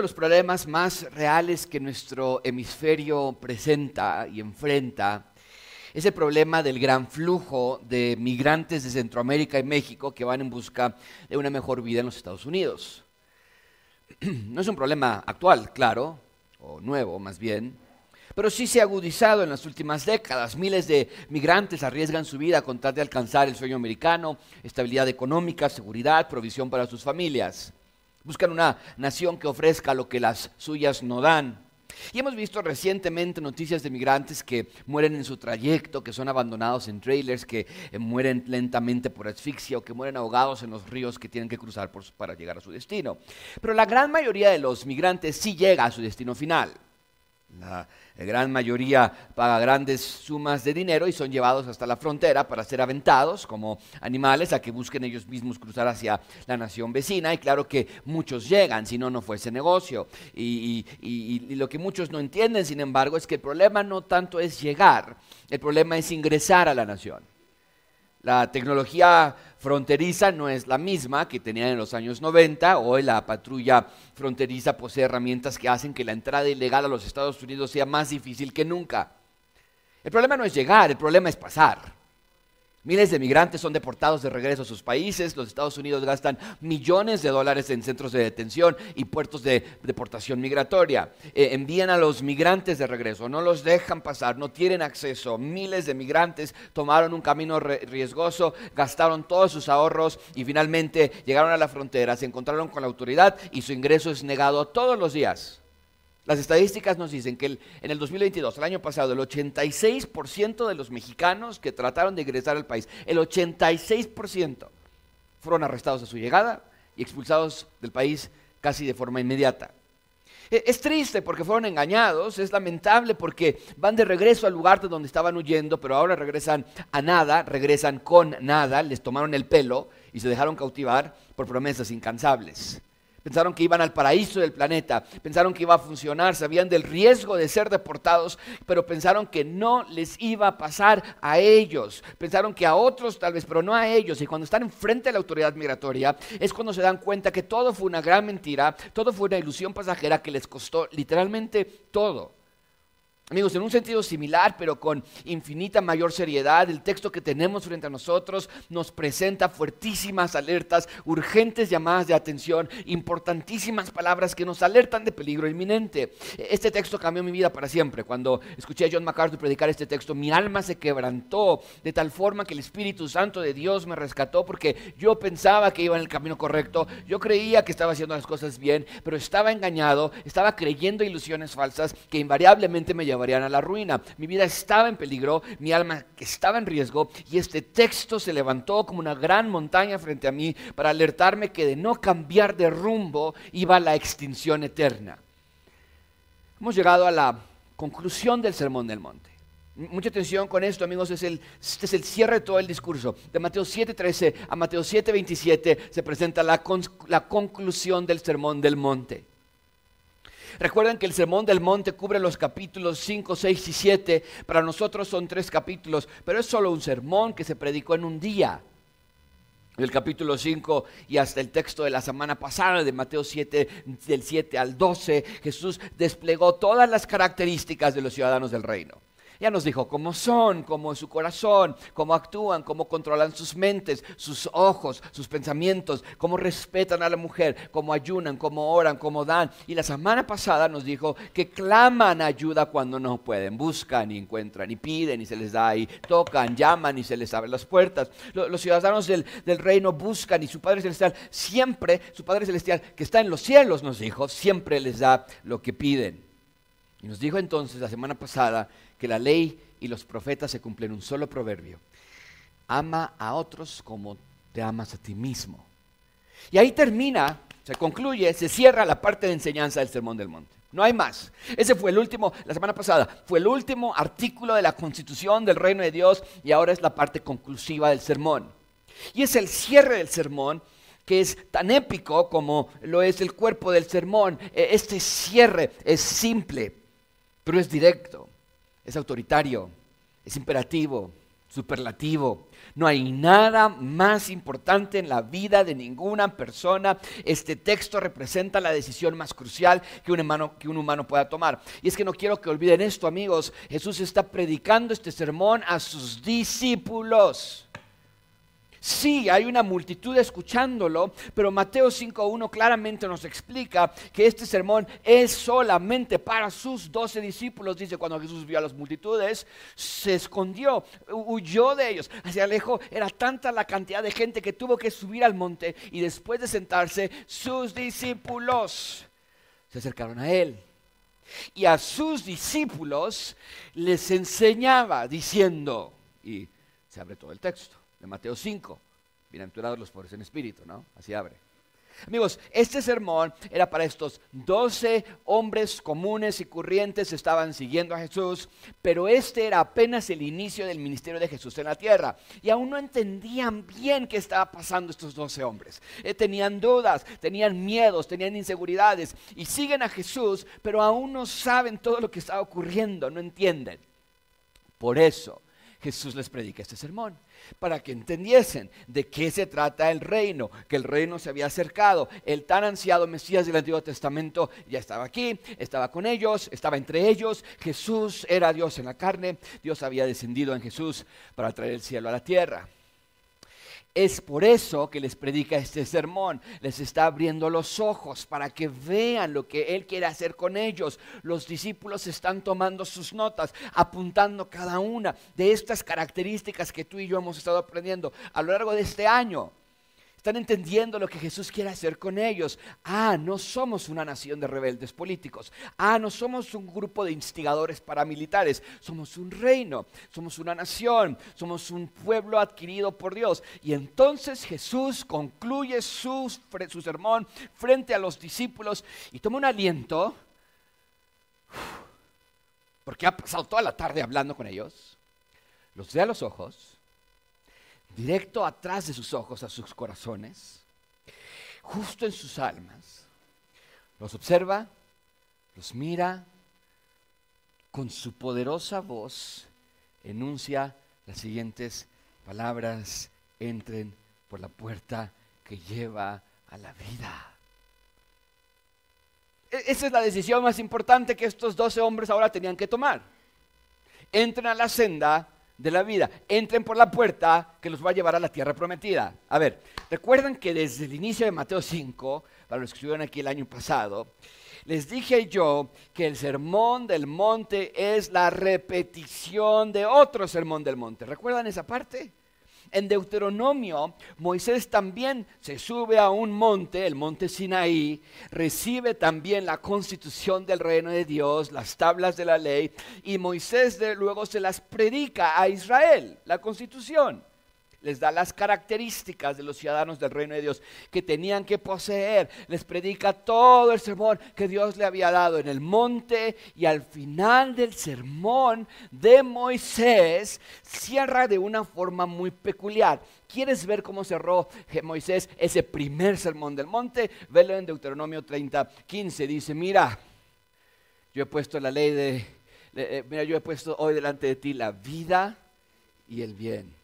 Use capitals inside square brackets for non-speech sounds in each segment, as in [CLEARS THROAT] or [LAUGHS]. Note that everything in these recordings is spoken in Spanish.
de los problemas más reales que nuestro hemisferio presenta y enfrenta es el problema del gran flujo de migrantes de Centroamérica y México que van en busca de una mejor vida en los Estados Unidos. [CLEARS THROAT] No es un problema actual, claro, o nuevo más bien, pero sí se ha agudizado en las últimas décadas. Miles de migrantes arriesgan su vida con tal de alcanzar el sueño americano, estabilidad económica, seguridad, provisión para sus familias. Buscan una nación que ofrezca lo que las suyas no dan. Y hemos visto recientemente noticias de migrantes que mueren en su trayecto, que son abandonados en trailers, que eh, mueren lentamente por asfixia o que mueren ahogados en los ríos que tienen que cruzar para llegar a su destino. Pero la gran mayoría de los migrantes sí llega a su destino final. La gran mayoría paga grandes sumas de dinero y son llevados hasta la frontera para ser aventados como animales a que busquen ellos mismos cruzar hacia la nación vecina. Y claro que muchos llegan, si no, no fuese negocio. Y, y lo que muchos no entienden, sin embargo, es que el problema no tanto es llegar, el problema es ingresar a la nación. La tecnología fronteriza no es la misma que tenían en los años 90. Hoy la patrulla fronteriza posee herramientas que hacen que la entrada ilegal a los Estados Unidos sea más difícil que nunca. El problema no es llegar, el problema es pasar. Miles de migrantes son deportados de regreso a sus países. Los Estados Unidos gastan millones de dólares en centros de detención y puertos de deportación migratoria. Eh, envían a los migrantes de regreso, no los dejan pasar, no tienen acceso. Miles de migrantes tomaron un camino riesgoso, gastaron todos sus ahorros y finalmente llegaron a la frontera, se encontraron con la autoridad y su ingreso es negado todos los días. Las estadísticas nos dicen que en el 2022, el año pasado, el 86% de los mexicanos que trataron de ingresar al país, el 86% fueron arrestados a su llegada y expulsados del país casi de forma inmediata. E, es triste porque fueron engañados, es lamentable porque van de regreso al lugar de donde estaban huyendo, pero ahora regresan a nada, regresan con nada, les tomaron el pelo y se dejaron cautivar por promesas incansables. Pensaron que iban al paraíso del planeta, pensaron que iba a funcionar, sabían del riesgo de ser deportados, pero pensaron que no les iba a pasar a ellos. Pensaron que a otros tal vez, pero no a ellos. Y cuando están enfrente de la autoridad migratoria es cuando se dan cuenta que todo fue una gran mentira, todo fue una ilusión pasajera que les costó literalmente todo. Amigos, en un sentido similar, pero con infinita mayor seriedad, el texto que tenemos frente a nosotros nos presenta fuertísimas alertas, urgentes llamadas de atención, importantísimas palabras que nos alertan de peligro inminente. Este texto cambió mi vida para siempre. Cuando escuché a John MacArthur predicar este texto, mi alma se quebrantó de tal forma que el Espíritu Santo de Dios me rescató porque yo pensaba que iba en el camino correcto, yo creía que estaba haciendo las cosas bien, pero estaba engañado, estaba creyendo ilusiones falsas que invariablemente me llevaban a la ruina. Mi vida estaba en peligro, mi alma estaba en riesgo y este texto se levantó como una gran montaña frente a mí para alertarme que de no cambiar de rumbo iba a la extinción eterna. Hemos llegado a la conclusión del Sermón del Monte. Mucha atención con esto, amigos, es el, este es el cierre de todo el discurso. De Mateo 7:13 a Mateo 7:27 se presenta la, la conclusión del Sermón del Monte. Recuerden que el Sermón del Monte cubre los capítulos 5, 6 y 7. Para nosotros son tres capítulos, pero es solo un sermón que se predicó en un día. Del capítulo 5 y hasta el texto de la semana pasada de Mateo 7, del 7 al 12, Jesús desplegó todas las características de los ciudadanos del reino. Ya nos dijo cómo son, cómo es su corazón, cómo actúan, cómo controlan sus mentes, sus ojos, sus pensamientos, cómo respetan a la mujer, cómo ayunan, cómo oran, cómo dan. Y la semana pasada nos dijo que claman ayuda cuando no pueden, buscan y encuentran y piden y se les da y tocan, llaman y se les abren las puertas. Los ciudadanos del, del reino buscan y su Padre Celestial siempre, su Padre Celestial que está en los cielos, nos dijo, siempre les da lo que piden. Y nos dijo entonces la semana pasada que la ley y los profetas se cumplen un solo proverbio. Ama a otros como te amas a ti mismo. Y ahí termina, se concluye, se cierra la parte de enseñanza del Sermón del Monte. No hay más. Ese fue el último, la semana pasada, fue el último artículo de la constitución del reino de Dios y ahora es la parte conclusiva del sermón. Y es el cierre del sermón que es tan épico como lo es el cuerpo del sermón. E, este cierre es simple, pero es directo es autoritario, es imperativo, superlativo. No hay nada más importante en la vida de ninguna persona. Este texto representa la decisión más crucial que un, humano, que un humano pueda tomar. Y es que no quiero que olviden esto, amigos. Jesús está predicando este sermón a sus discípulos. Sí, hay una multitud escuchándolo, pero Mateo 5.1 claramente nos explica que este sermón es solamente para sus doce discípulos. Dice, cuando Jesús vio a las multitudes, se escondió, huyó de ellos, hacia lejos. Era tanta la cantidad de gente que tuvo que subir al monte y después de sentarse, sus discípulos se acercaron a él. Y a sus discípulos les enseñaba diciendo, y se abre todo el texto de Mateo 5. Bienaventurados los pobres en espíritu, ¿no? Así abre. Amigos, este sermón era para estos doce hombres comunes y corrientes que estaban siguiendo a Jesús, pero este era apenas el inicio del ministerio de Jesús en la tierra. Y aún no entendían bien qué estaba pasando estos doce hombres. Eh, tenían dudas, tenían miedos, tenían inseguridades y siguen a Jesús, pero aún no saben todo lo que está ocurriendo, no entienden. Por eso Jesús les predica este sermón para que entendiesen de qué se trata el reino, que el reino se había acercado. El tan ansiado Mesías del Antiguo Testamento ya estaba aquí, estaba con ellos, estaba entre ellos. Jesús era Dios en la carne, Dios había descendido en Jesús para traer el cielo a la tierra. Es por eso que les predica este sermón. Les está abriendo los ojos para que vean lo que Él quiere hacer con ellos. Los discípulos están tomando sus notas, apuntando cada una de estas características que tú y yo hemos estado aprendiendo a lo largo de este año. Están entendiendo lo que Jesús quiere hacer con ellos. Ah, no somos una nación de rebeldes políticos. Ah, no somos un grupo de instigadores paramilitares. Somos un reino, somos una nación, somos un pueblo adquirido por Dios. Y entonces Jesús concluye su, su sermón frente a los discípulos y toma un aliento, porque ha pasado toda la tarde hablando con ellos. Los ve a los ojos directo atrás de sus ojos, a sus corazones, justo en sus almas. Los observa, los mira, con su poderosa voz enuncia las siguientes palabras, entren por la puerta que lleva a la vida. E-, esa es la decisión más importante que estos doce hombres ahora tenían que tomar. Entren a la senda de la vida. Entren por la puerta que los va a llevar a la tierra prometida. A ver, recuerdan que desde el inicio de Mateo 5, para los que estuvieron aquí el año pasado, les dije yo que el sermón del monte es la repetición de otro sermón del monte. ¿Recuerdan esa parte? En Deuteronomio, Moisés también se sube a un monte, el monte Sinaí, recibe también la constitución del reino de Dios, las tablas de la ley, y Moisés luego se las predica a Israel, la constitución les da las características de los ciudadanos del reino de Dios que tenían que poseer, les predica todo el sermón que Dios le había dado en el monte y al final del sermón de Moisés cierra de una forma muy peculiar. ¿Quieres ver cómo cerró Moisés ese primer sermón del monte? Velo en Deuteronomio 30, 15. Dice, mira, yo he puesto la ley de, eh, mira, yo he puesto hoy delante de ti la vida y el bien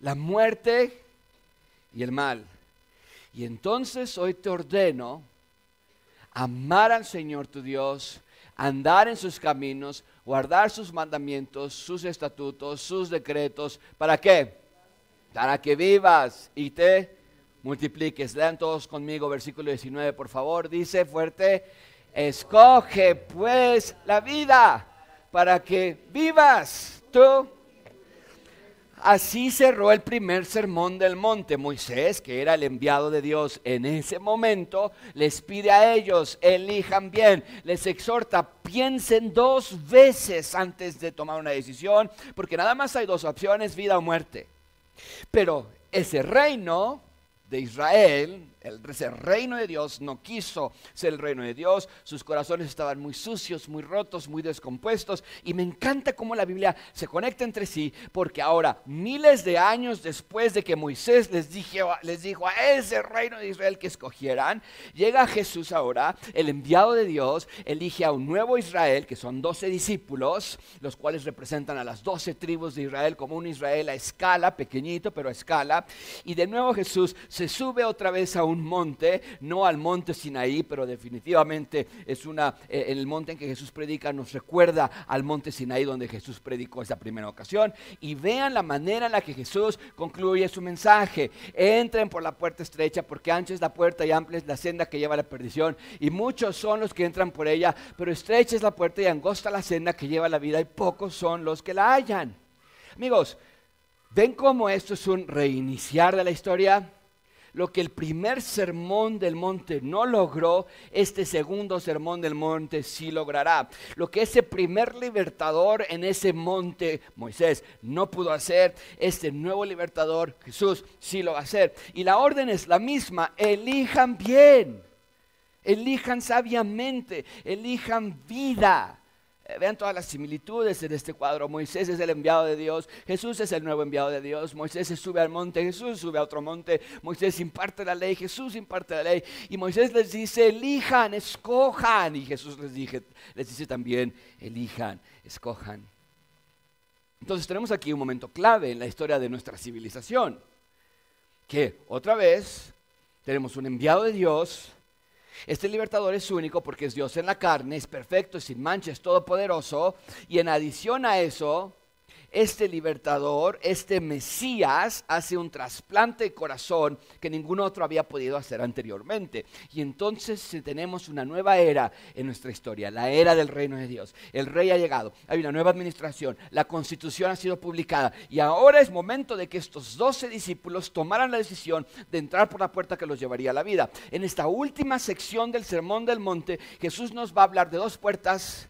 la muerte y el mal. Y entonces hoy te ordeno amar al Señor tu Dios, andar en sus caminos, guardar sus mandamientos, sus estatutos, sus decretos. ¿Para qué? Para que vivas y te multipliques. Lean todos conmigo versículo 19, por favor. Dice fuerte, escoge pues la vida para que vivas tú Así cerró el primer sermón del monte. Moisés, que era el enviado de Dios en ese momento, les pide a ellos, elijan bien, les exhorta, piensen dos veces antes de tomar una decisión, porque nada más hay dos opciones, vida o muerte. Pero ese reino de Israel, el, reino de Dios no quiso ser el reino de Dios, sus corazones estaban muy sucios, muy rotos, muy descompuestos, y me encanta cómo la Biblia se conecta entre sí, porque ahora, miles de años después de que Moisés les, les dijo a ese reino de Israel que escogieran, llega Jesús ahora, el enviado de Dios, elige a un nuevo Israel, que son doce discípulos, los cuales representan a las doce tribus de Israel como un Israel a escala, pequeñito, pero a escala, y de nuevo Jesús se sube otra vez a un monte, no al monte Sinaí, pero definitivamente es una, eh, en el monte en que Jesús predica nos recuerda al monte Sinaí donde Jesús predicó esa primera ocasión. Y vean la manera en la que Jesús concluye su mensaje. Entren por la puerta estrecha porque ancha es la puerta y amplia es la senda que lleva a la perdición. Y muchos son los que entran por ella, pero estrecha es la puerta y angosta la senda que lleva a la vida y pocos son los que la hallan. Amigos, ¿ven cómo esto es un reiniciar de la historia? Lo que el primer sermón del monte no logró, este segundo sermón del monte sí logrará. Lo que ese primer libertador en ese monte, Moisés, no pudo hacer, este nuevo libertador, Jesús, sí lo va a hacer. Y la orden es la misma, elijan bien, elijan sabiamente, elijan vida. Eh, vean todas las similitudes en este cuadro. Moisés es el enviado de Dios, Jesús es el nuevo enviado de Dios, Moisés se sube al monte, Jesús sube a otro monte, Moisés imparte la ley, Jesús imparte la ley. Y Moisés les dice, elijan, escojan. Y Jesús les, les dice también, elijan, escojan. Entonces tenemos aquí un momento clave en la historia de nuestra civilización, que otra vez tenemos un enviado de Dios, este libertador es único porque es Dios en la carne, es perfecto, es sin mancha, es todopoderoso. Y en adición a eso, este libertador, este Mesías, hace un trasplante de corazón que ningún otro había podido hacer anteriormente. Y entonces tenemos una nueva era en nuestra historia, la era del reino de Dios. El rey ha llegado, hay una nueva administración, la constitución ha sido publicada y ahora es momento de que estos doce discípulos tomaran la decisión de entrar por la puerta que los llevaría a la vida. En esta última sección del Sermón del Monte, Jesús nos va a hablar de dos puertas,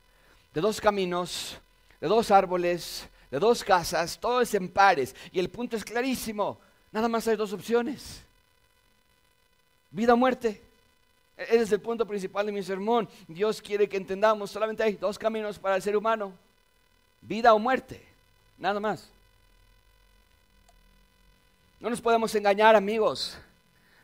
de dos caminos, de dos árboles, de dos casas, todo es en pares. Y el punto es clarísimo. Nada más hay dos opciones. Vida o muerte. E-, ese es el punto principal de mi sermón. Dios quiere que entendamos, solamente hay dos caminos para el ser humano. Vida o muerte. Nada más. No nos podemos engañar, amigos.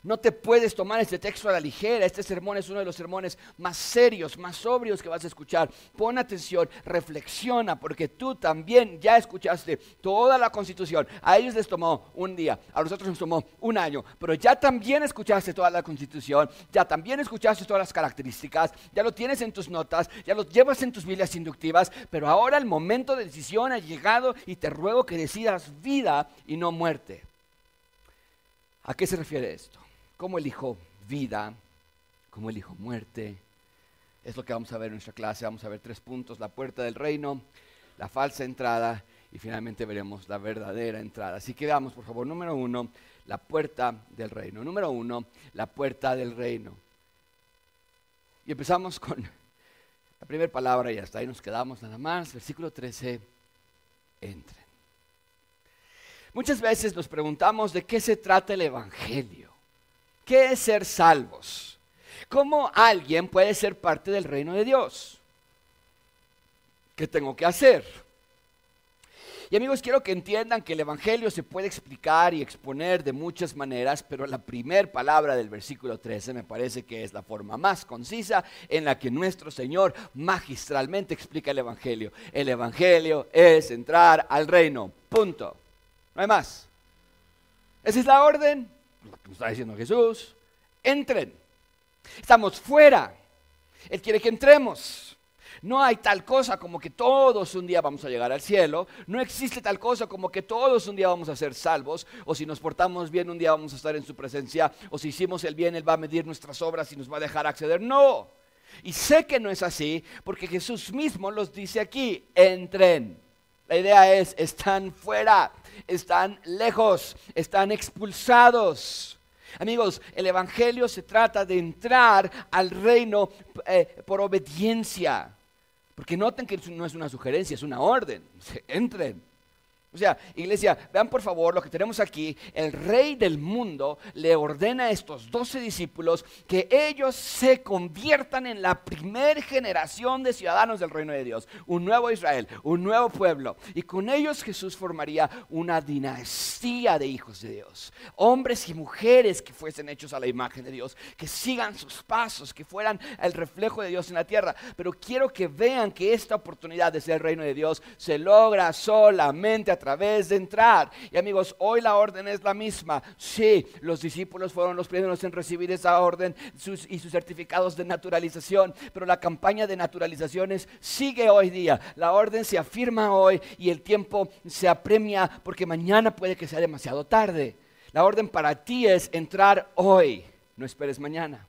No te puedes tomar este texto a la ligera. Este sermón es uno de los sermones más serios, más sobrios que vas a escuchar. Pon atención, reflexiona, porque tú también ya escuchaste toda la constitución. A ellos les tomó un día, a nosotros nos tomó un año, pero ya también escuchaste toda la constitución, ya también escuchaste todas las características, ya lo tienes en tus notas, ya lo llevas en tus Biblias inductivas, pero ahora el momento de decisión ha llegado y te ruego que decidas vida y no muerte. ¿A qué se refiere esto? ¿Cómo elijo vida? ¿Cómo elijo muerte? Es lo que vamos a ver en nuestra clase. Vamos a ver tres puntos, la puerta del reino, la falsa entrada y finalmente veremos la verdadera entrada. Así que veamos, por favor, número uno, la puerta del reino. Número uno, la puerta del reino. Y empezamos con la primera palabra y hasta ahí nos quedamos nada más. Versículo 13, entren. Muchas veces nos preguntamos de qué se trata el Evangelio. ¿Qué es ser salvos? ¿Cómo alguien puede ser parte del reino de Dios? ¿Qué tengo que hacer? Y amigos, quiero que entiendan que el Evangelio se puede explicar y exponer de muchas maneras, pero la primera palabra del versículo 13 me parece que es la forma más concisa en la que nuestro Señor magistralmente explica el Evangelio. El Evangelio es entrar al reino, punto. No hay más. Esa es la orden lo está diciendo Jesús, entren. Estamos fuera. Él quiere que entremos. No hay tal cosa como que todos un día vamos a llegar al cielo. No existe tal cosa como que todos un día vamos a ser salvos. O si nos portamos bien un día vamos a estar en su presencia. O si hicimos el bien Él va a medir nuestras obras y nos va a dejar acceder. No. Y sé que no es así porque Jesús mismo los dice aquí. Entren. La idea es, están fuera están lejos, están expulsados. Amigos, el Evangelio se trata de entrar al reino eh, por obediencia. Porque noten que no es una sugerencia, es una orden. [LAUGHS] Entren. O sea, iglesia, vean por favor lo que tenemos aquí. El rey del mundo le ordena a estos doce discípulos que ellos se conviertan en la primer generación de ciudadanos del reino de Dios. Un nuevo Israel, un nuevo pueblo. Y con ellos Jesús formaría una dinastía de hijos de Dios. Hombres y mujeres que fuesen hechos a la imagen de Dios, que sigan sus pasos, que fueran el reflejo de Dios en la tierra. Pero quiero que vean que esta oportunidad de ser el reino de Dios se logra solamente a través de entrar. Y amigos, hoy la orden es la misma. Sí, los discípulos fueron los primeros en recibir esa orden y sus certificados de naturalización, pero la campaña de naturalizaciones sigue hoy día. La orden se afirma hoy y el tiempo se apremia porque mañana puede que sea demasiado tarde. La orden para ti es entrar hoy, no esperes mañana.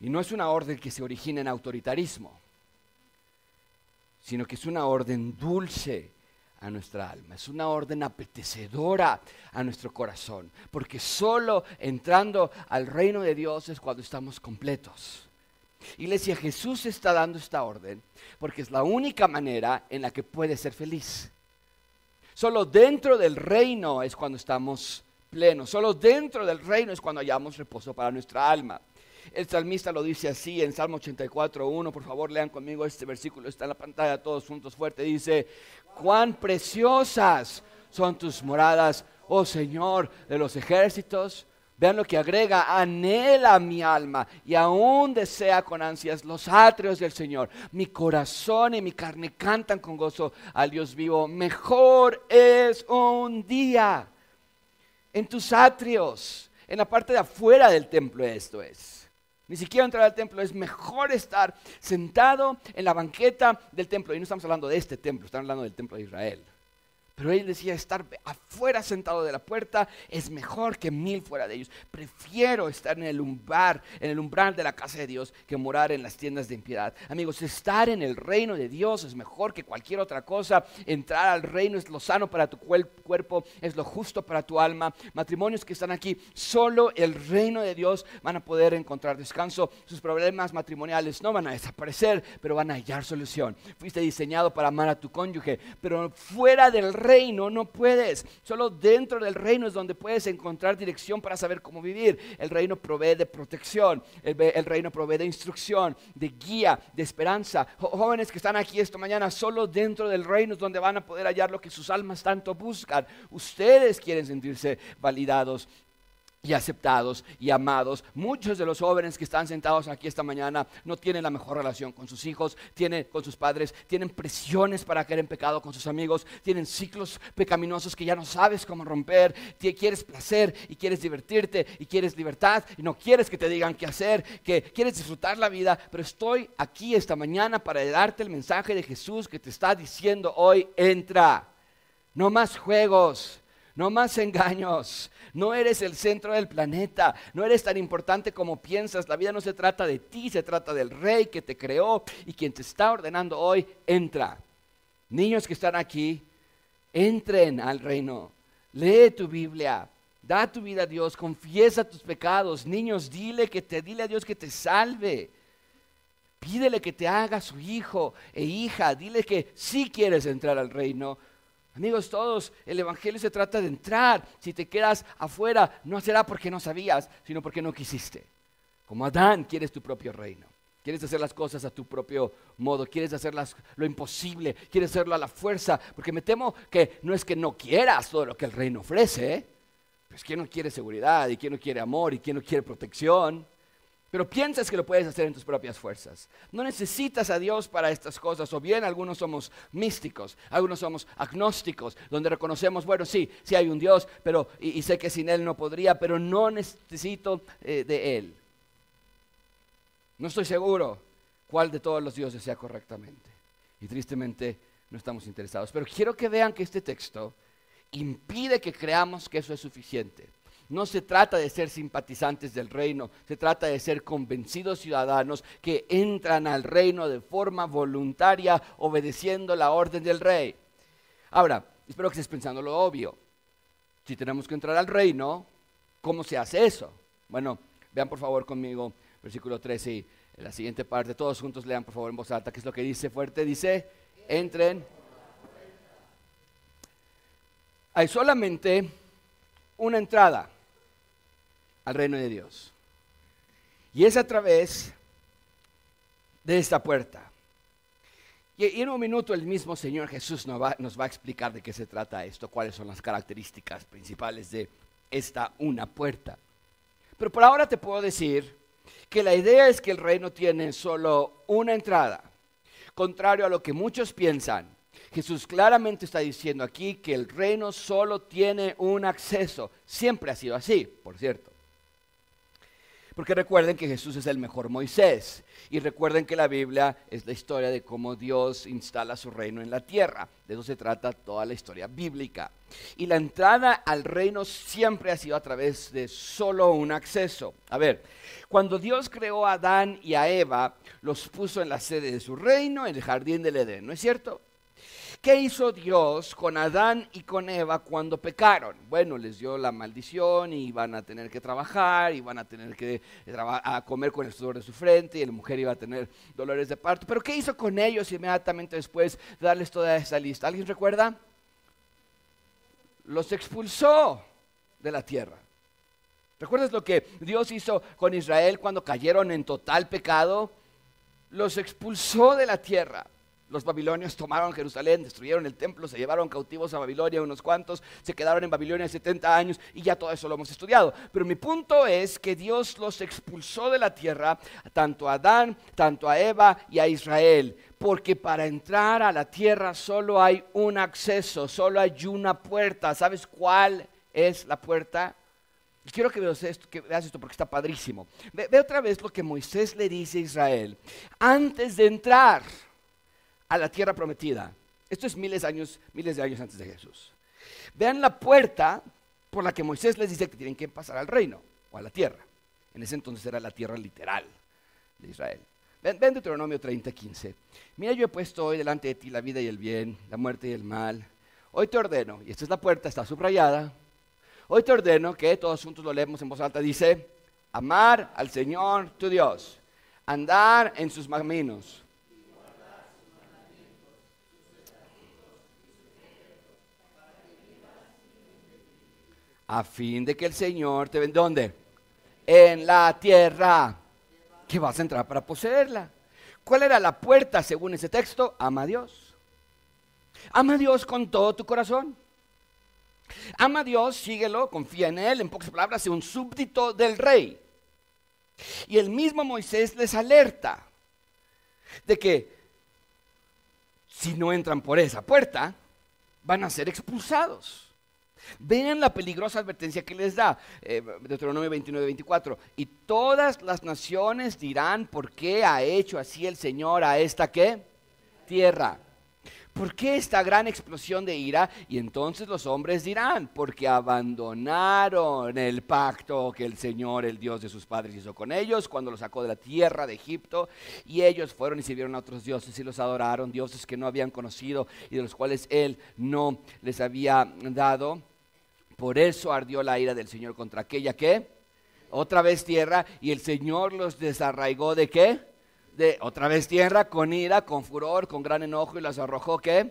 Y no es una orden que se origina en autoritarismo sino que es una orden dulce a nuestra alma, es una orden apetecedora a nuestro corazón, porque solo entrando al reino de Dios es cuando estamos completos. Iglesia, Jesús está dando esta orden porque es la única manera en la que puede ser feliz. Solo dentro del reino es cuando estamos plenos, solo dentro del reino es cuando hallamos reposo para nuestra alma. El salmista lo dice así en Salmo 84.1. Por favor, lean conmigo este versículo. Está en la pantalla todos juntos fuerte. Dice, cuán preciosas son tus moradas, oh Señor de los ejércitos. Vean lo que agrega, anhela mi alma y aún desea con ansias los atrios del Señor. Mi corazón y mi carne cantan con gozo al Dios vivo. Mejor es un día en tus atrios, en la parte de afuera del templo esto es ni siquiera entrar al templo. Es mejor estar sentado en la banqueta del templo. Y no estamos hablando de este templo, estamos hablando del templo de Israel. Pero él decía, estar afuera sentado de la puerta es mejor que mil fuera de ellos. Prefiero estar en el umbral, en el umbral de la casa de Dios que morar en las tiendas de impiedad. Amigos, estar en el reino de Dios es mejor que cualquier otra cosa. Entrar al reino es lo sano para tu cuerpo, es lo justo para tu alma. Matrimonios que están aquí, solo el reino de Dios van a poder encontrar descanso. Sus problemas matrimoniales no van a desaparecer, pero van a hallar solución. Fuiste diseñado para amar a tu cónyuge, pero fuera del reino reino no puedes. Solo dentro del reino es donde puedes encontrar dirección para saber cómo vivir. El reino provee de protección, el, reino provee de instrucción, de guía, de esperanza. jóvenes que están aquí esta mañana, solo dentro del reino es donde van a poder hallar lo que sus almas tanto buscan. Ustedes quieren sentirse validados y aceptados y amados. Muchos de los jóvenes que están sentados aquí esta mañana no tienen la mejor relación con sus hijos, tienen con sus padres, tienen presiones para caer en pecado con sus amigos, tienen ciclos pecaminosos que ya no sabes cómo romper, quieres placer y quieres divertirte y quieres libertad y no quieres que te digan qué hacer, que quieres disfrutar la vida, pero estoy aquí esta mañana para darte el mensaje de Jesús que te está diciendo hoy, entra, no más juegos, no más engaños, no eres el centro del planeta, no eres tan importante como piensas. La vida no se trata de ti, se trata del rey que te creó y quien te está ordenando hoy, entra. Niños que están aquí, entren al reino. Lee tu Biblia, da tu vida a Dios, confiesa tus pecados. Niños, dile que te dile a Dios que te salve. Pídele que te haga su hijo e hija. Dile que si quieres entrar al reino, Amigos todos, el Evangelio se trata de entrar. Si te quedas afuera, no será porque no sabías, sino porque no quisiste. Como Adán, quieres tu propio reino. Quieres hacer las cosas a tu propio modo, quieres hacer lo imposible, quieres hacerlo a la fuerza, porque me temo que no es que no quieras todo lo que el reino ofrece, ¿eh? pues quién no quiere seguridad y quién no quiere amor y quién no quiere protección. Pero piensas que lo puedes hacer en tus propias fuerzas. No necesitas a Dios para estas cosas. O bien algunos somos místicos, algunos somos agnósticos, donde reconocemos, bueno, sí, sí hay un Dios, pero y, sé que sin Él no podría, pero no necesito eh, de Él. No estoy seguro cuál de todos los dioses sea correctamente. Y tristemente no estamos interesados. Pero quiero que vean que este texto impide que creamos que eso es suficiente. No se trata de ser simpatizantes del reino, se trata de ser convencidos ciudadanos que entran al reino de forma voluntaria, obedeciendo la orden del rey. Ahora, espero que estés pensando lo obvio. Si tenemos que entrar al reino, ¿cómo se hace eso? Bueno, vean por favor conmigo versículo 13 y la siguiente parte. Todos juntos lean por favor en voz alta, ¿qué es lo que dice fuerte? Dice, entren hay solamente una entrada al reino de Dios. Y es a través de esta puerta. Y, en un minuto el mismo Señor Jesús nos va, nos va a explicar de qué se trata esto, cuáles son las características principales de esta una puerta. Pero por ahora te puedo decir que la idea es que el reino tiene solo una entrada, contrario a lo que muchos piensan. Jesús claramente está diciendo aquí que el reino solo tiene un acceso. Siempre ha sido así, por cierto. Porque recuerden que Jesús es el mejor Moisés. Y recuerden que la Biblia es la historia de cómo Dios instala su reino en la tierra. De eso se trata toda la historia bíblica. Y la entrada al reino siempre ha sido a través de solo un acceso. A ver, cuando Dios creó a Adán y a Eva, los puso en la sede de su reino, en el jardín del Edén, ¿no es cierto? ¿Qué hizo Dios con Adán y con Eva cuando pecaron? Bueno, les dio la maldición y iban a tener que trabajar, iban a tener que a comer con el sudor de su frente y la mujer iba a tener dolores de parto. Pero ¿qué hizo con ellos inmediatamente después de darles toda esa lista? ¿Alguien recuerda? Los expulsó de la tierra. ¿Recuerdas lo que Dios hizo con Israel cuando cayeron en total pecado? Los expulsó de la tierra. Los babilonios tomaron Jerusalén, destruyeron el templo, se llevaron cautivos a Babilonia unos cuantos, se quedaron en Babilonia 70 años y ya todo eso lo hemos estudiado. Pero mi punto es que Dios los expulsó de la tierra, tanto a Adán, tanto a Eva y a Israel. Porque para entrar a la tierra solo hay un acceso, solo hay una puerta. ¿Sabes cuál es la puerta? quiero que veas esto, que veas esto porque está padrísimo. ve otra vez lo que Moisés le dice a Israel. Antes de entrar a la tierra prometida. Esto es miles, años, miles de años antes de Jesús. Vean la puerta por la que Moisés les dice que tienen que pasar al reino o a la tierra. En ese entonces era la tierra literal de Israel. Ven, ven Deuteronomio 30, 15. Mira, yo he puesto hoy delante de ti la vida y el bien, la muerte y el mal. Hoy te ordeno, y esta es la puerta, está subrayada. Hoy te ordeno que todos juntos lo leemos en voz alta. Dice, amar al Señor tu Dios, andar en sus caminos a fin de que el Señor te venda. ¿Dónde? En la tierra. Que vas a entrar para poseerla. ¿Cuál era la puerta según ese texto? Ama a Dios. Ama a Dios con todo tu corazón. Ama a Dios, síguelo, confía en Él. En pocas palabras, sé un súbdito del rey. Y el mismo Moisés les alerta de que si no entran por esa puerta, van a ser expulsados. Vean la peligrosa advertencia que les da, eh, Deuteronomio 29, 24. Y todas las naciones dirán por qué ha hecho así el Señor a esta qué? Tierra. ¿Por qué esta gran explosión de ira? Y entonces los hombres dirán, porque abandonaron el pacto que el Señor, el Dios de sus padres, hizo con ellos cuando los sacó de la tierra de Egipto. Y ellos fueron y sirvieron a otros dioses y los adoraron, dioses que no habían conocido y de los cuales Él no les había dado. Por eso ardió la ira del Señor contra aquella que otra vez tierra y el Señor los desarraigó de qué? De otra vez tierra con ira, con furor, con gran enojo y los arrojó qué?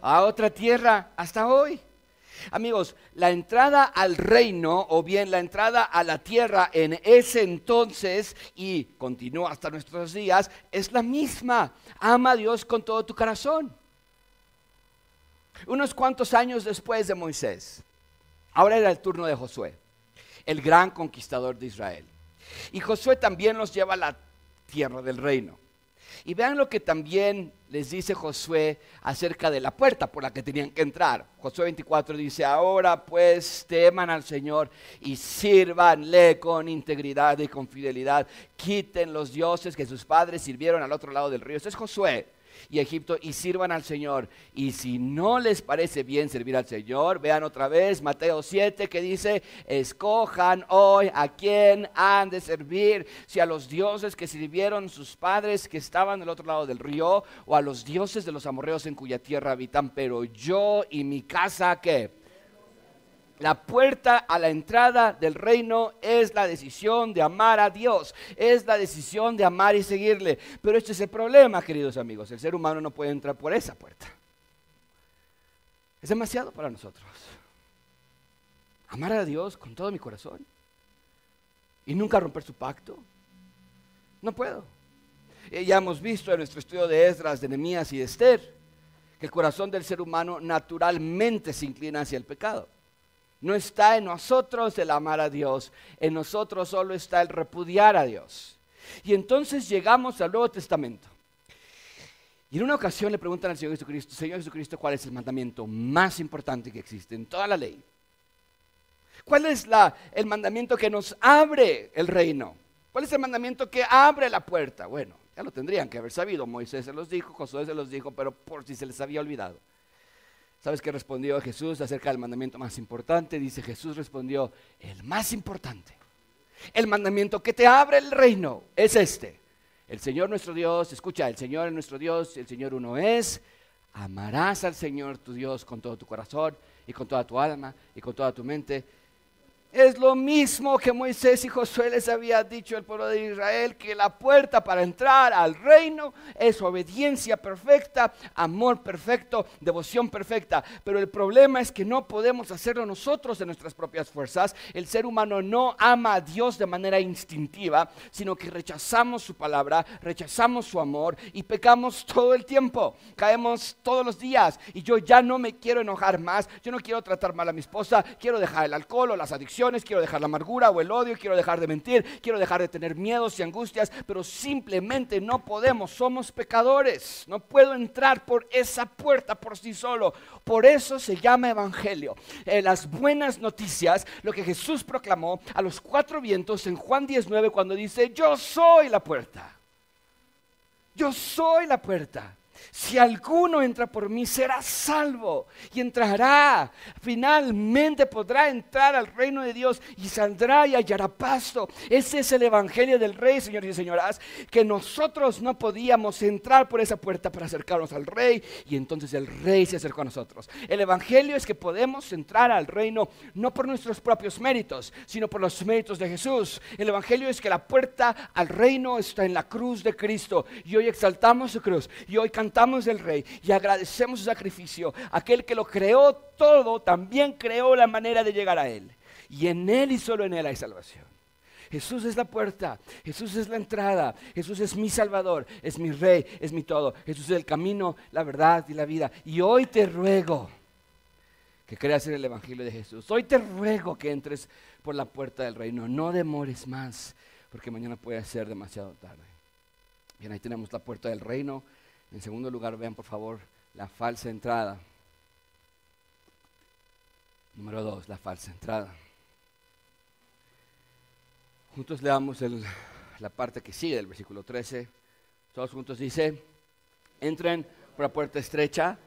A otra tierra hasta hoy. Amigos, la entrada al reino o bien la entrada a la tierra en ese entonces y continúa hasta nuestros días es la misma. Ama a Dios con todo tu corazón. Unos cuantos años después de Moisés, Ahora era el turno de Josué, el gran conquistador de Israel. Y Josué también los lleva a la tierra del reino. Y vean lo que también les dice Josué acerca de la puerta por la que tenían que entrar. Josué 24 dice, ahora pues teman al Señor y sírvanle con integridad y con fidelidad. Quiten los dioses que sus padres sirvieron al otro lado del río. Este es Josué y Egipto y sirvan al Señor. Y si no les parece bien servir al Señor, vean otra vez Mateo 7 que dice, escojan hoy a quién han de servir, si a los dioses que sirvieron sus padres que estaban del otro lado del río, o a los dioses de los amorreos en cuya tierra habitan, pero yo y mi casa que la puerta a la entrada del reino es la decisión de amar a Dios, es la decisión de amar y seguirle. Pero este es el problema, queridos amigos. El ser humano no puede entrar por esa puerta. Es demasiado para nosotros. amar a Dios con todo mi corazón y nunca romper su pacto. No puedo. Eh, ya hemos visto en nuestro estudio de Esdras, de Nehemías y de Esther que el corazón del ser humano naturalmente se inclina hacia el pecado. No está en nosotros el amar a Dios, en nosotros solo está el repudiar a Dios. Y entonces llegamos al Nuevo Testamento. Y en una ocasión le preguntan al Señor Jesucristo, Señor Jesucristo, ¿cuál es el mandamiento más importante que existe en toda la ley? ¿Cuál es el mandamiento que nos abre el reino? ¿Cuál es el mandamiento que abre la puerta? Bueno, ya lo tendrían que haber sabido. Moisés se los dijo, Josué se los dijo, pero por si se les había olvidado. ¿Sabes qué respondió Jesús acerca del mandamiento más importante? Dice Jesús respondió, el más importante. El mandamiento que te abre el reino es este. El Señor nuestro Dios, escucha, el Señor es nuestro Dios, el Señor uno es. Amarás al Señor tu Dios con todo tu corazón y con toda tu alma y con toda tu mente es lo mismo que Moisés y Josué les había dicho al pueblo de Israel, que la puerta para entrar al reino es obediencia perfecta, amor perfecto, devoción perfecta. Pero el problema es que no podemos hacerlo nosotros de nuestras propias fuerzas. El ser humano no ama a Dios de manera instintiva, sino que rechazamos su palabra, rechazamos su amor y pecamos todo el tiempo. Caemos todos los días y yo ya no me quiero enojar más, yo no quiero tratar mal a mi esposa, quiero dejar el alcohol o las adicciones quiero dejar la amargura o el odio, quiero dejar de mentir, quiero dejar de tener miedos y angustias, pero simplemente no podemos, somos pecadores. No puedo entrar por esa puerta por sí solo. Por eso se llama Evangelio. Eh, las buenas noticias, lo que Jesús proclamó a los cuatro vientos en Juan 19 cuando dice, yo soy la puerta. Yo soy la puerta. Si alguno entra por mí, será salvo y entrará. Finalmente podrá entrar al reino de Dios y saldrá y hallará pasto. Ese es el evangelio del rey, señores y señoras, que nosotros no podíamos entrar por esa puerta para acercarnos al rey y entonces el rey se acercó a nosotros. El evangelio es que podemos entrar al reino no por nuestros propios méritos, sino por los méritos de Jesús. El evangelio es que la puerta al reino está en la cruz de Cristo y hoy exaltamos su cruz y hoy cantamos cantamos del Rey y agradecemos su sacrificio. Aquel que lo creó todo también creó la manera de llegar a Él. Y en Él y solo en Él hay salvación. Jesús es la puerta, Jesús es la entrada, Jesús es mi Salvador, es mi Rey, es mi todo. Jesús es el camino, la verdad y la vida. Y hoy te ruego que creas en el Evangelio de Jesús. Hoy te ruego que entres por la puerta del reino. No demores más, porque mañana puede ser demasiado tarde. Bien, ahí tenemos la puerta del reino. En segundo lugar, vean por favor la falsa entrada. Número dos, la falsa entrada. Juntos leamos la parte que sigue del versículo 13. Todos juntos dice, entren por la puerta estrecha,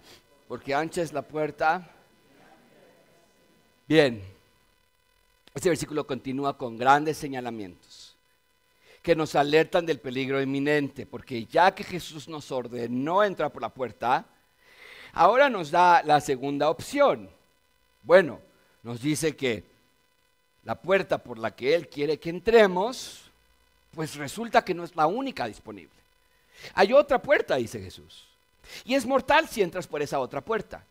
porque ancha es la puerta. Bien, este versículo continúa con grandes señalamientos que nos alertan del peligro inminente, porque ya que Jesús nos ordenó entrar por la puerta, ahora nos da la segunda opción. Bueno, nos dice que la puerta por la que Él quiere que entremos, pues resulta que no es la única disponible. Hay otra puerta, dice Jesús. Y es mortal si entras por esa otra puerta.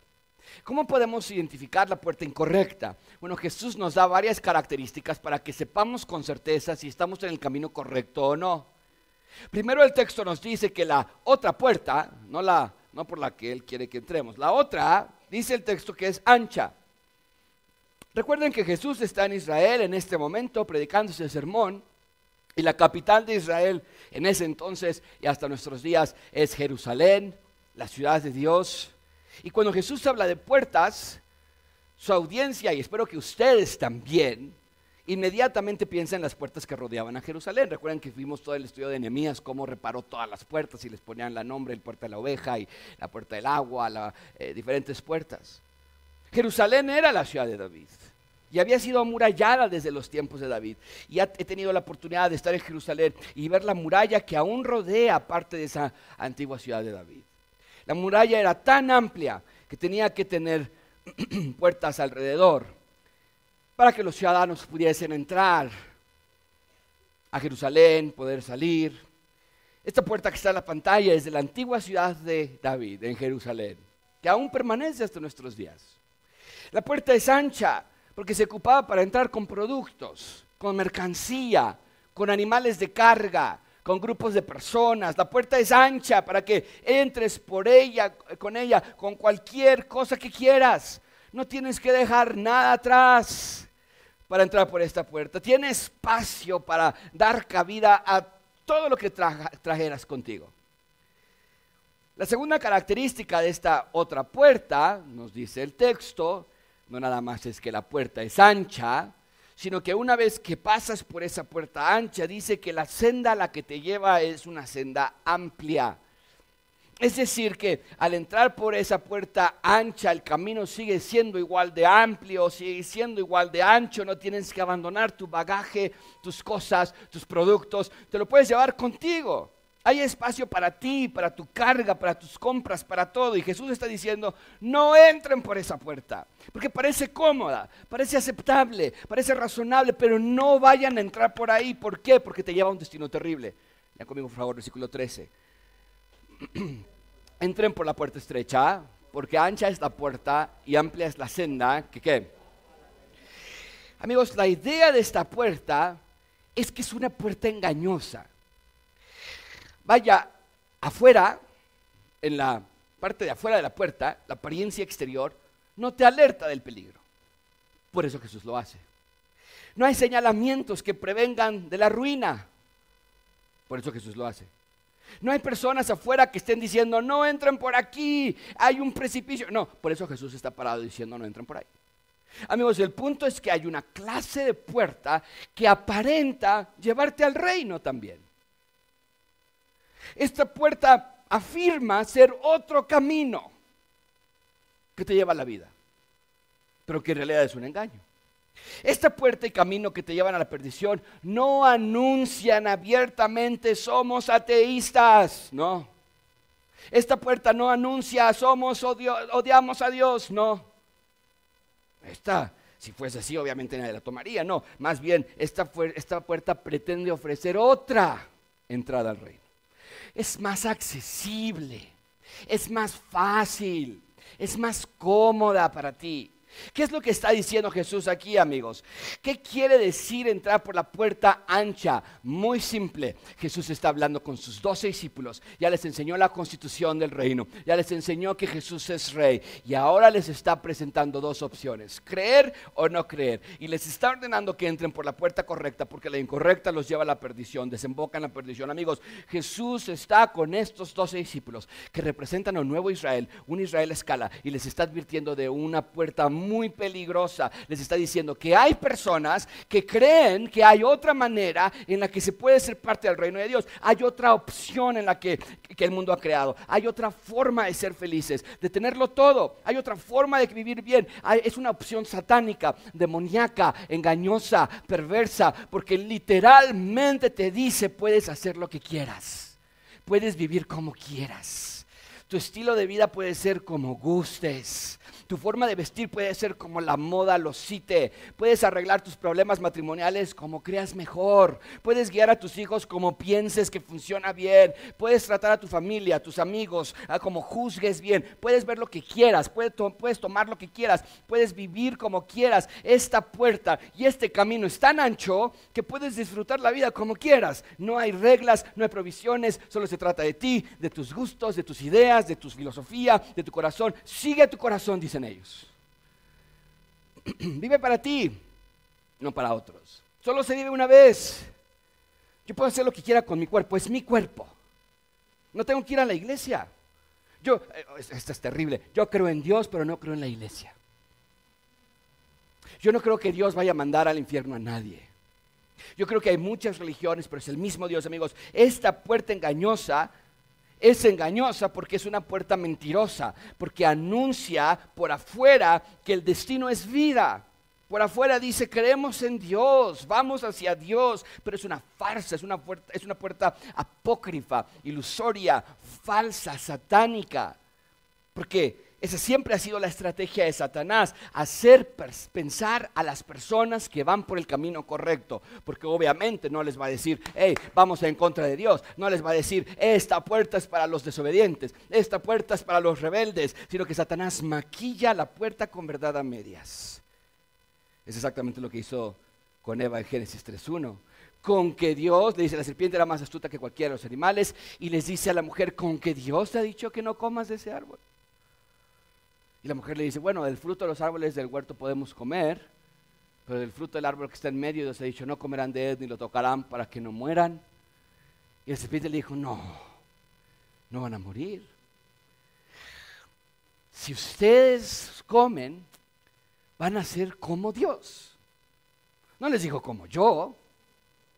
¿Cómo podemos identificar la puerta incorrecta? Bueno, Jesús nos da varias características para que sepamos con certeza si estamos en el camino correcto o no. Primero el texto nos dice que la otra puerta, no la no por la que él quiere que entremos, la otra dice el texto que es ancha. Recuerden que Jesús está en Israel en este momento predicando ese sermón y la capital de Israel en ese entonces y hasta nuestros días es Jerusalén, la ciudad de Dios. Y cuando Jesús habla de puertas, su audiencia, y espero que ustedes también, inmediatamente piensa en las puertas que rodeaban a Jerusalén. Recuerden que vimos todo el estudio de Nehemías, cómo reparó todas las puertas y les ponían la nombre, el puerta de la oveja y la puerta del agua, las eh, diferentes puertas. Jerusalén era la ciudad de David y había sido amurallada desde los tiempos de David. Y he tenido la oportunidad de estar en Jerusalén y ver la muralla que aún rodea parte de esa antigua ciudad de David. La muralla era tan amplia que tenía que tener [CLEARS THROAT] puertas alrededor para que los ciudadanos pudiesen entrar a Jerusalén, poder salir. Esta puerta que está en la pantalla es de la antigua ciudad de David, en Jerusalén, que aún permanece hasta nuestros días. La puerta es ancha, porque se ocupaba para entrar con productos, con mercancía, con animales de carga, con grupos de personas. La puerta es ancha para que entres por ella, con ella, con cualquier cosa que quieras. No tienes que dejar nada atrás para entrar por esta puerta. Tiene espacio para dar cabida a todo lo que trajeras contigo. La segunda característica de esta otra puerta, nos dice el texto, no nada más es que la puerta es ancha, sino que una vez que pasas por esa puerta ancha, dice que la senda a la que te lleva es una senda amplia. Es decir, que al entrar por esa puerta ancha, el camino sigue siendo igual de amplio, sigue siendo igual de ancho, no tienes que abandonar tu bagaje, tus cosas, tus productos, te lo puedes llevar contigo. Hay espacio para ti, para tu carga, para tus compras, para todo. Y Jesús está diciendo, no entren por esa puerta, porque parece cómoda, parece aceptable, parece razonable, pero no vayan a entrar por ahí. ¿Por qué? Porque te lleva a un destino terrible. Ya conmigo, por favor, versículo 13. [CLEARS THROAT] entren por la puerta estrecha, porque ancha es la puerta y amplia es la senda. ¿Qué qué? Amigos, la idea de esta puerta es que es una puerta engañosa. Vaya, afuera, en la parte de afuera de la puerta, la apariencia exterior, no te alerta del peligro. Por eso Jesús lo hace. No hay señalamientos que prevengan de la ruina. Por eso Jesús lo hace. No hay personas afuera que estén diciendo, no entren por aquí, hay un precipicio. No, por eso Jesús está parado diciendo, no entren por ahí. Amigos, el punto es que hay una clase de puerta que aparenta llevarte al reino también. Esta puerta afirma ser otro camino que te lleva a la vida, pero que en realidad es un engaño. Esta puerta y camino que te llevan a la perdición no anuncian abiertamente somos ateístas, no. Esta puerta no anuncia somos odiamos a Dios, no. Esta, si fuese así, obviamente nadie la tomaría, no. Más bien, esta, esta puerta pretende ofrecer otra entrada al reino. Es más accesible, es más fácil, es más cómoda para ti. ¿Qué es lo que está diciendo Jesús aquí, amigos? ¿Qué quiere decir entrar por la puerta ancha? Muy simple. Jesús está hablando con sus doce discípulos. Ya les enseñó la constitución del reino. Ya les enseñó que Jesús es rey. Y ahora les está presentando dos opciones. Creer o no creer. Y les está ordenando que entren por la puerta correcta porque la incorrecta los lleva a la perdición. Desemboca en la perdición. Amigos, Jesús está con estos doce discípulos que representan a un nuevo Israel. Un Israel a escala. Y les está advirtiendo de una puerta muy peligrosa. Les está diciendo que hay personas que creen que hay otra manera en la que se puede ser parte del reino de Dios. Hay otra opción en la que, el mundo ha creado. Hay otra forma de ser felices, de tenerlo todo. Hay otra forma de vivir bien. es una opción satánica, demoníaca, engañosa, perversa, porque literalmente te dice puedes hacer lo que quieras. Puedes vivir como quieras. Tu estilo de vida puede ser como gustes. Tu forma de vestir puede ser como la moda lo cite. Puedes arreglar tus problemas matrimoniales como creas mejor. Puedes guiar a tus hijos como pienses que funciona bien. Puedes tratar a tu familia, a tus amigos, a como juzgues bien. Puedes ver lo que quieras. Puedes, puedes tomar lo que quieras. Puedes vivir como quieras. Esta puerta y este camino es tan ancho que puedes disfrutar la vida como quieras. No hay reglas, no hay provisiones. Solo se trata de ti, de tus gustos, de tus ideas, de tu filosofía, de tu corazón. Sigue tu corazón, dice ellos. [CLEARS THROAT] vive para ti, no para otros. Solo se vive una vez. Yo puedo hacer lo que quiera con mi cuerpo, es mi cuerpo. No tengo que ir a la iglesia. Yo, eh, esto es terrible. Yo creo en Dios, pero no creo en la iglesia. Yo no creo que Dios vaya a mandar al infierno a nadie. Yo creo que hay muchas religiones, pero es el mismo Dios, amigos. Esta puerta engañosa es engañosa porque es una puerta mentirosa, porque anuncia por afuera que el destino es vida. Por afuera dice, creemos en Dios, vamos hacia Dios, pero es una farsa, es una puerta, es una puerta apócrifa, ilusoria, falsa, satánica. Porque esa siempre ha sido la estrategia de Satanás, hacer pensar a las personas que van por el camino correcto, porque obviamente no les va a decir, hey, vamos en contra de Dios, no les va a decir, esta puerta es para los desobedientes, esta puerta es para los rebeldes, sino que Satanás maquilla la puerta con verdad a medias. Es exactamente lo que hizo con Eva en Génesis 3.1. Con que Dios, le dice, la serpiente era más astuta que cualquiera de los animales, y les dice a la mujer, con que Dios te ha dicho que no comas de ese árbol. Y la mujer le dice, bueno, del fruto de los árboles del huerto podemos comer, pero del fruto del árbol que está en medio Dios ha dicho, no comerán de él ni lo tocarán para que no mueran. Y el serpiente le dijo, no, no van a morir. Si ustedes comen, van a ser como Dios. No les dijo como yo,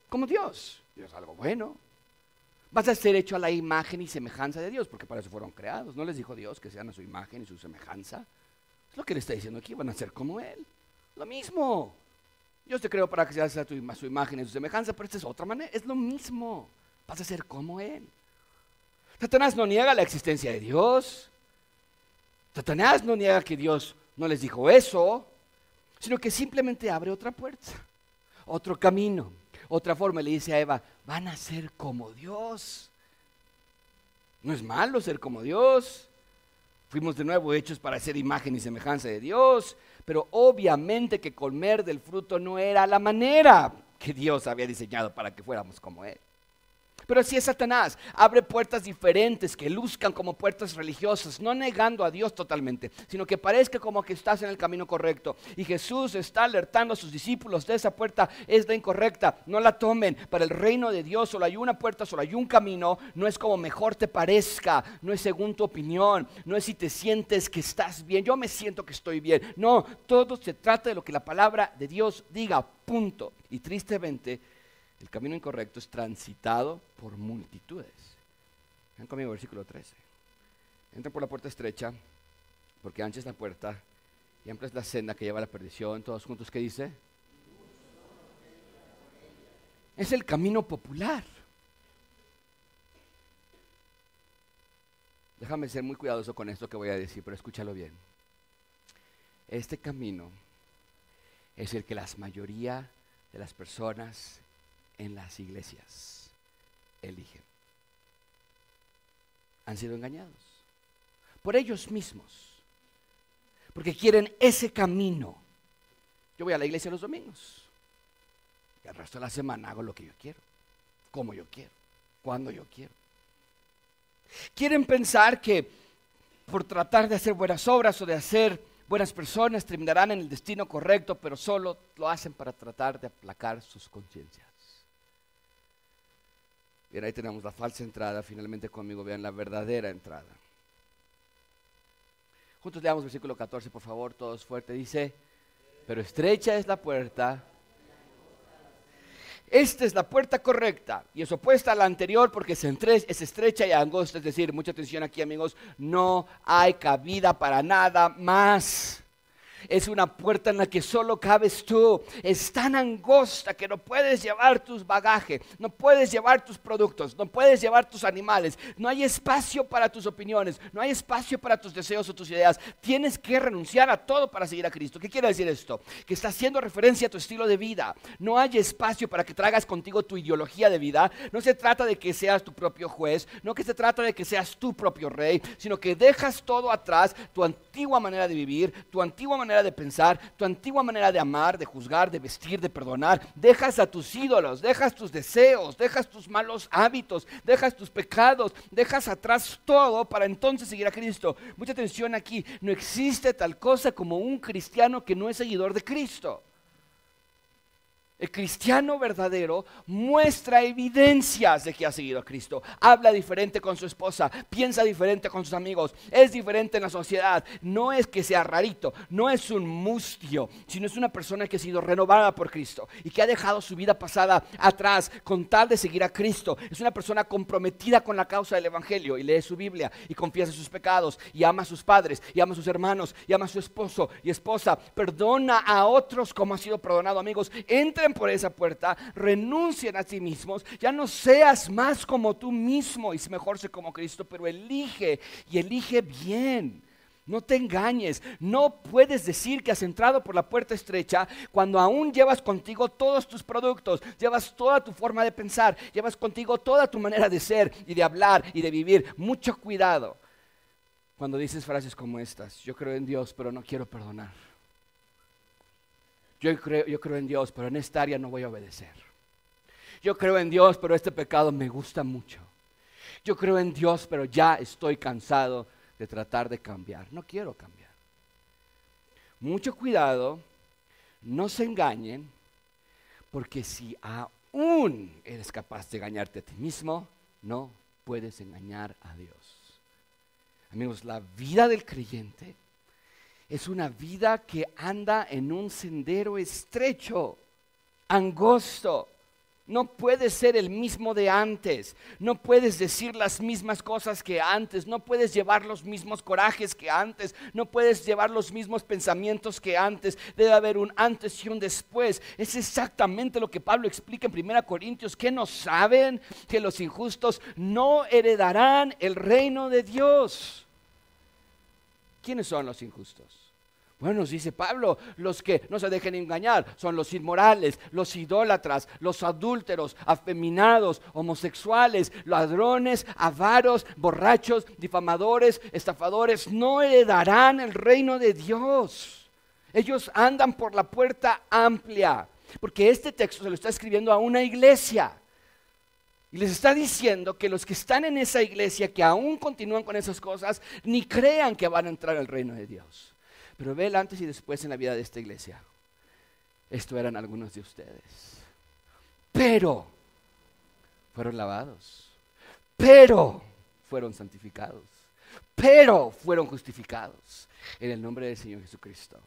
como Dios. Dios es algo bueno. Vas a ser hecho a la imagen y semejanza de Dios, porque para eso fueron creados. No les dijo Dios que sean a su imagen y su semejanza. Es lo que le está diciendo aquí, van a ser como Él. Lo mismo. Dios te creo para que seas a su imagen y su semejanza, pero esta es otra manera. Es lo mismo. Vas a ser como Él. Satanás no niega la existencia de Dios. Satanás no niega que Dios no les dijo eso, sino que simplemente abre otra puerta, otro camino, otra forma. Le dice a Eva, van a ser como Dios. No es malo ser como Dios. Fuimos de nuevo hechos para ser imagen y semejanza de Dios, pero obviamente que comer del fruto no era la manera que Dios había diseñado para que fuéramos como Él. Pero así es Satanás, abre puertas diferentes que luzcan como puertas religiosas, no negando a Dios totalmente, sino que parezca como que estás en el camino correcto. Y Jesús está alertando a sus discípulos de esa puerta es la incorrecta, no la tomen. Para el reino de Dios solo hay una puerta, solo hay un camino, no es como mejor te parezca, no es según tu opinión, no es si te sientes que estás bien, yo me siento que estoy bien. No, todo se trata de lo que la palabra de Dios diga, punto. Y tristemente el camino incorrecto es transitado por multitudes. Ven conmigo, versículo 13. Entra por la puerta estrecha, porque ancha es la puerta y amplia es la senda que lleva a la perdición. Todos juntos, ¿qué dice? Es el camino popular. Déjame ser muy cuidadoso con esto que voy a decir, pero escúchalo bien. Este camino es el que la mayoría de las personas en las iglesias eligen. Han sido engañados por ellos mismos, porque quieren ese camino. Yo voy a la iglesia los domingos y el resto de la semana hago lo que yo quiero, como yo quiero, cuando yo quiero. Quieren pensar que por tratar de hacer buenas obras o de hacer buenas personas terminarán en el destino correcto, pero solo lo hacen para tratar de aplacar sus conciencias. Bien, ahí tenemos la falsa entrada. Finalmente conmigo vean la verdadera entrada. Juntos leamos versículo 14, por favor, todos fuerte. Dice, pero estrecha es la puerta. Esta es la puerta correcta y es opuesta a la anterior porque es, es estrecha y angosta. Es decir, mucha atención aquí amigos, no hay cabida para nada más. Es una puerta en la que solo cabes tú. Es tan angosta que no puedes llevar tus bagajes, no puedes llevar tus productos, no puedes llevar tus animales. No hay espacio para tus opiniones, no hay espacio para tus deseos o tus ideas. Tienes que renunciar a todo para seguir a Cristo. ¿Qué quiere decir esto? Que está haciendo referencia a tu estilo de vida. No hay espacio para que traigas contigo tu ideología de vida. No se trata de que seas tu propio juez, no que se trata de que seas tu propio rey, sino que dejas todo atrás, tu antigua manera de vivir, tu antigua manera de pensar, tu antigua manera de amar, de juzgar, de vestir, de perdonar. Dejas a tus ídolos, dejas tus deseos, dejas tus malos hábitos, dejas tus pecados, dejas atrás todo para entonces seguir a Cristo. Mucha atención aquí, no existe tal cosa como un cristiano que no es seguidor de Cristo. El cristiano verdadero muestra evidencias de que ha seguido a Cristo. Habla diferente con su esposa, piensa diferente con sus amigos, es diferente en la sociedad. No es que sea rarito, no es un mustio, sino es una persona que ha sido renovada por Cristo y que ha dejado su vida pasada atrás con tal de seguir a Cristo. Es una persona comprometida con la causa del Evangelio y lee su Biblia y confiesa sus pecados y ama a sus padres y ama a sus hermanos y ama a su esposo y esposa. Perdona a otros como ha sido perdonado, amigos. Por esa puerta, renuncien a sí mismos, ya no seas más como tú mismo y mejor sé como Cristo, pero elige y elige bien. No te engañes, no puedes decir que has entrado por la puerta estrecha cuando aún llevas contigo todos tus productos, llevas toda tu forma de pensar, llevas contigo toda tu manera de ser y de hablar y de vivir. Mucho cuidado cuando dices frases como estas, yo creo en Dios, pero no quiero perdonar. Yo creo, yo creo en Dios, pero en esta área no voy a obedecer. Yo creo en Dios, pero este pecado me gusta mucho. Yo creo en Dios, pero ya estoy cansado de tratar de cambiar. No quiero cambiar. Mucho cuidado, no se engañen, porque si aún eres capaz de engañarte a ti mismo, no puedes engañar a Dios. Amigos, la vida del creyente es una vida que anda en un sendero estrecho, angosto. No puedes ser el mismo de antes, no puedes decir las mismas cosas que antes, no puedes llevar los mismos corajes que antes, no puedes llevar los mismos pensamientos que antes. Debe haber un antes y un después. Es exactamente lo que Pablo explica en 1 Corintios, que no saben que los injustos no heredarán el reino de Dios. ¿Quiénes son los injustos? Bueno, nos dice Pablo, los que no se dejen engañar son los inmorales, los idólatras, los adúlteros, afeminados, homosexuales, ladrones, avaros, borrachos, difamadores, estafadores, no heredarán el reino de Dios. Ellos andan por la puerta amplia, porque este texto se lo está escribiendo a una iglesia. Y les está diciendo que los que están en esa iglesia, que aún continúan con esas cosas, ni crean que van a entrar al reino de Dios. Pero ve el antes y después en la vida de esta iglesia. Esto eran algunos de ustedes. Pero fueron lavados. Pero fueron santificados. Pero fueron justificados en el nombre del Señor Jesucristo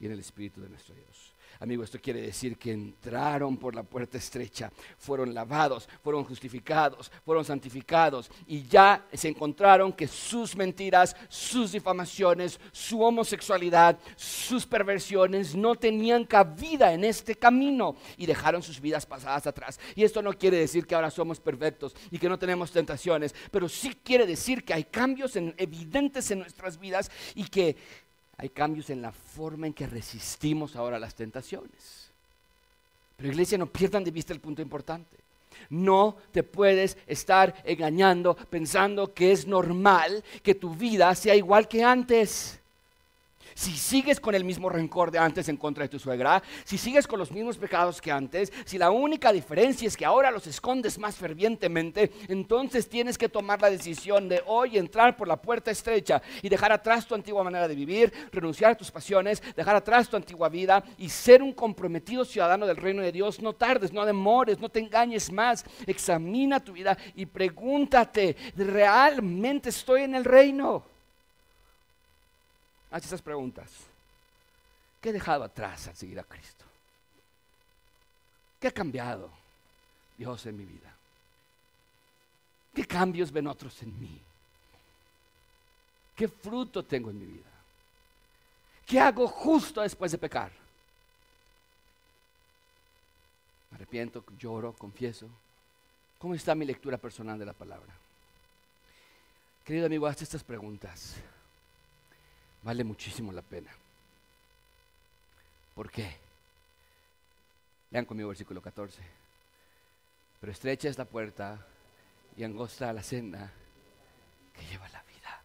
y en el Espíritu de nuestro Dios. Amigo, esto quiere decir que entraron por la puerta estrecha, fueron lavados, fueron justificados, fueron santificados y ya se encontraron que sus mentiras, sus difamaciones, su homosexualidad, sus perversiones no tenían cabida en este camino y dejaron sus vidas pasadas atrás. Y esto no quiere decir que ahora somos perfectos y que no tenemos tentaciones, pero sí quiere decir que hay cambios evidentes en nuestras vidas y que hay cambios en la forma en que resistimos ahora las tentaciones. Pero iglesia, no pierdan de vista el punto importante. No te puedes estar engañando pensando que es normal que tu vida sea igual que antes si sigues con el mismo rencor de antes en contra de tu suegra, si sigues con los mismos pecados que antes, si la única diferencia es que ahora los escondes más fervientemente, entonces tienes que tomar la decisión de hoy entrar por la puerta estrecha y dejar atrás tu antigua manera de vivir, renunciar a tus pasiones, dejar atrás tu antigua vida y ser un comprometido ciudadano del reino de Dios. No tardes, no demores, no te engañes más. Examina tu vida y pregúntate, ¿realmente estoy en el reino? Haz esas preguntas. ¿Qué he dejado atrás al seguir a Cristo? ¿Qué ha cambiado Dios en mi vida? ¿Qué cambios ven otros en mí? ¿Qué fruto tengo en mi vida? ¿Qué hago justo después de pecar? Me arrepiento, lloro, confieso. ¿Cómo está mi lectura personal de la palabra? Querido amigo, haz estas preguntas. Vale muchísimo la pena. ¿Por qué? Lean conmigo versículo 14. Pero estrecha es la puerta y angosta la senda que lleva la vida.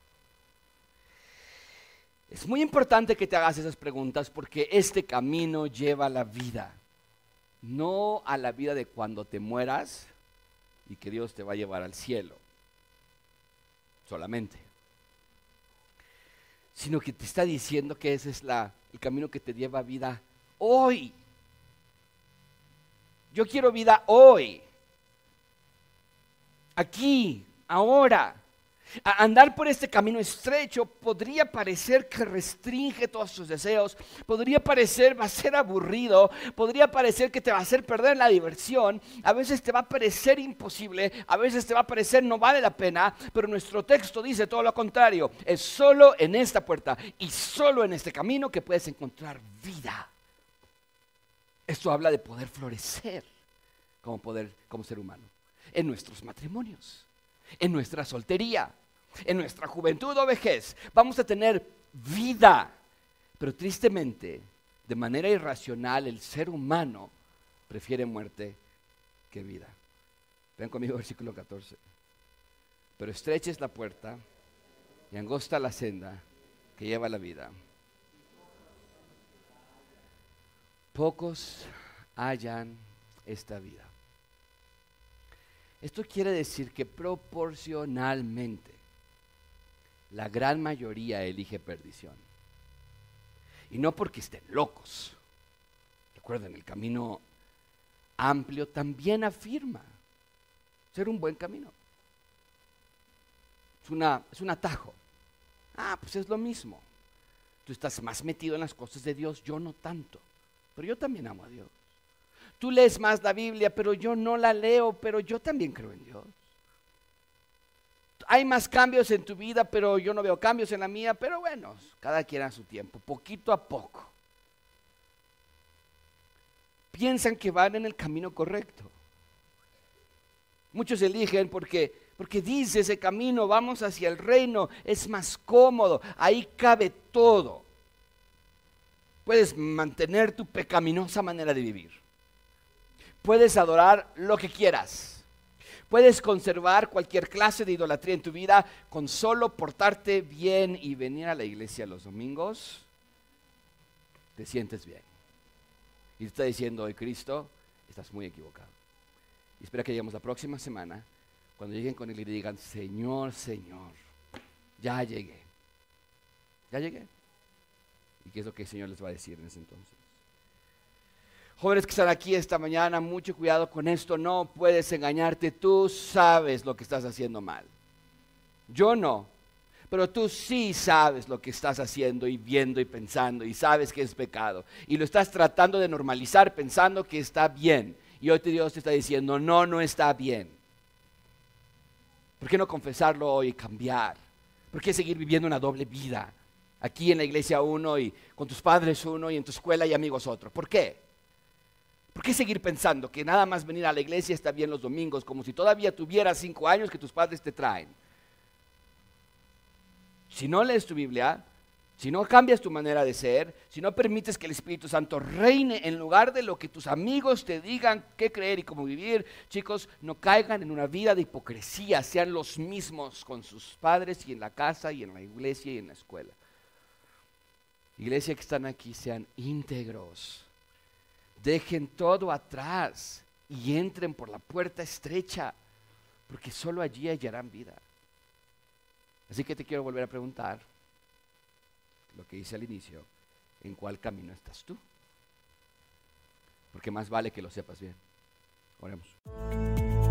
Es muy importante que te hagas esas preguntas porque este camino lleva la vida. No a la vida de cuando te mueras y que Dios te va a llevar al cielo. Solamente sino que te está diciendo que ese es la, el camino que te lleva a vida hoy. Yo quiero vida hoy, aquí, ahora andar por este camino estrecho podría parecer que restringe todos tus deseos, podría parecer va a ser aburrido, podría parecer que te va a hacer perder la diversión, a veces te va a parecer imposible, a veces te va a parecer no vale la pena, pero nuestro texto dice todo lo contrario, es solo en esta puerta y solo en este camino que puedes encontrar vida. Esto habla de poder florecer como poder como ser humano en nuestros matrimonios, en nuestra soltería, en nuestra juventud o vejez, vamos a tener vida. Pero tristemente, de manera irracional, el ser humano prefiere muerte que vida. Ven conmigo [LAUGHS] versículo 14. Pero estrecha es la puerta y angosta la senda que lleva la vida. pocos hallan esta vida. Esto quiere decir que proporcionalmente la gran mayoría elige perdición. Y no porque estén locos. Recuerden, el camino amplio también afirma ser un buen camino. Es, una, es un atajo. Ah, pues es lo mismo. Tú estás más metido en las cosas de Dios, yo no tanto. Pero yo también amo a Dios. Tú lees más la Biblia, pero yo no la leo, pero yo también creo en Dios. Hay más cambios en tu vida, pero yo no veo cambios en la mía, pero bueno, cada quien a su tiempo, poquito a poco. Piensan que van en el camino correcto. Muchos eligen porque porque dice ese camino, vamos hacia el reino, es más cómodo, ahí cabe todo. Puedes mantener tu pecaminosa manera de vivir. Puedes adorar lo que quieras. Puedes conservar cualquier clase de idolatría en tu vida con solo portarte bien y venir a la iglesia los domingos. Te sientes bien. Y te está diciendo hoy Cristo, estás muy equivocado. Y espera que lleguemos la próxima semana cuando lleguen con él y le digan, Señor, Señor, ya llegué. Ya llegué. ¿Y qué es lo que el Señor les va a decir en ese entonces? Jóvenes que están aquí esta mañana, mucho cuidado con esto, no puedes engañarte, tú sabes lo que estás haciendo mal. Yo no, pero tú sí sabes lo que estás haciendo y viendo y pensando y sabes que es pecado. Y lo estás tratando de normalizar pensando que está bien. Y hoy Dios te está diciendo, no, no está bien. ¿Por qué no confesarlo hoy y cambiar? ¿Por qué seguir viviendo una doble vida? Aquí en la iglesia uno y con tus padres uno y en tu escuela y amigos otro. ¿Por qué? ¿Por qué seguir pensando que nada más venir a la iglesia está bien los domingos, como si todavía tuvieras cinco años que tus padres te traen? Si no lees tu Biblia, si no cambias tu manera de ser, si no permites que el Espíritu Santo reine en lugar de lo que tus amigos te digan qué creer y cómo vivir, chicos, no caigan en una vida de hipocresía, sean los mismos con sus padres y en la casa y en la iglesia y en la escuela. Iglesia que están aquí, sean íntegros. Dejen todo atrás y entren por la puerta estrecha, porque solo allí hallarán vida. Así que te quiero volver a preguntar, lo que hice al inicio, en cuál camino estás tú. Porque más vale que lo sepas bien. Oremos.